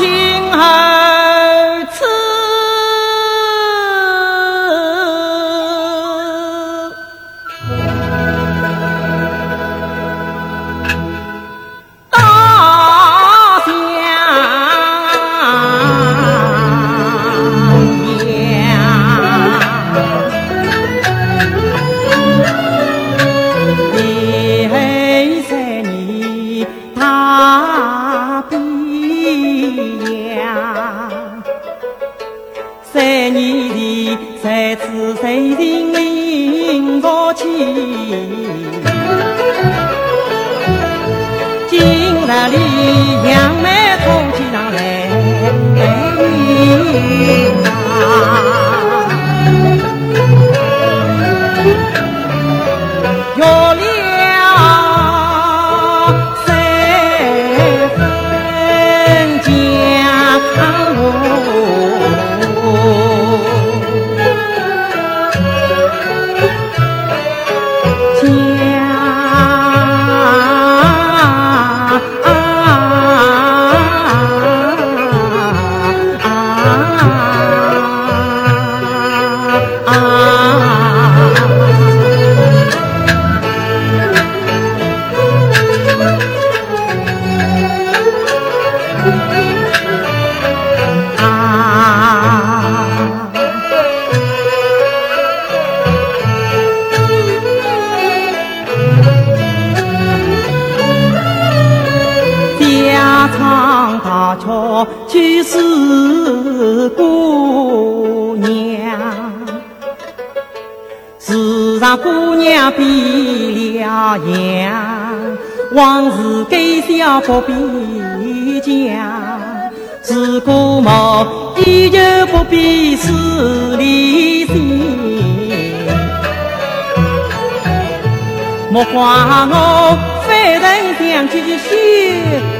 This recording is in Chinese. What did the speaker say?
今儿此大相娘爹在你堂一三年里谁知谁的名不去就是姑娘，世上姑娘变了样，往事该笑不必讲，如果无依旧不必思离心，莫怪我非人想继续。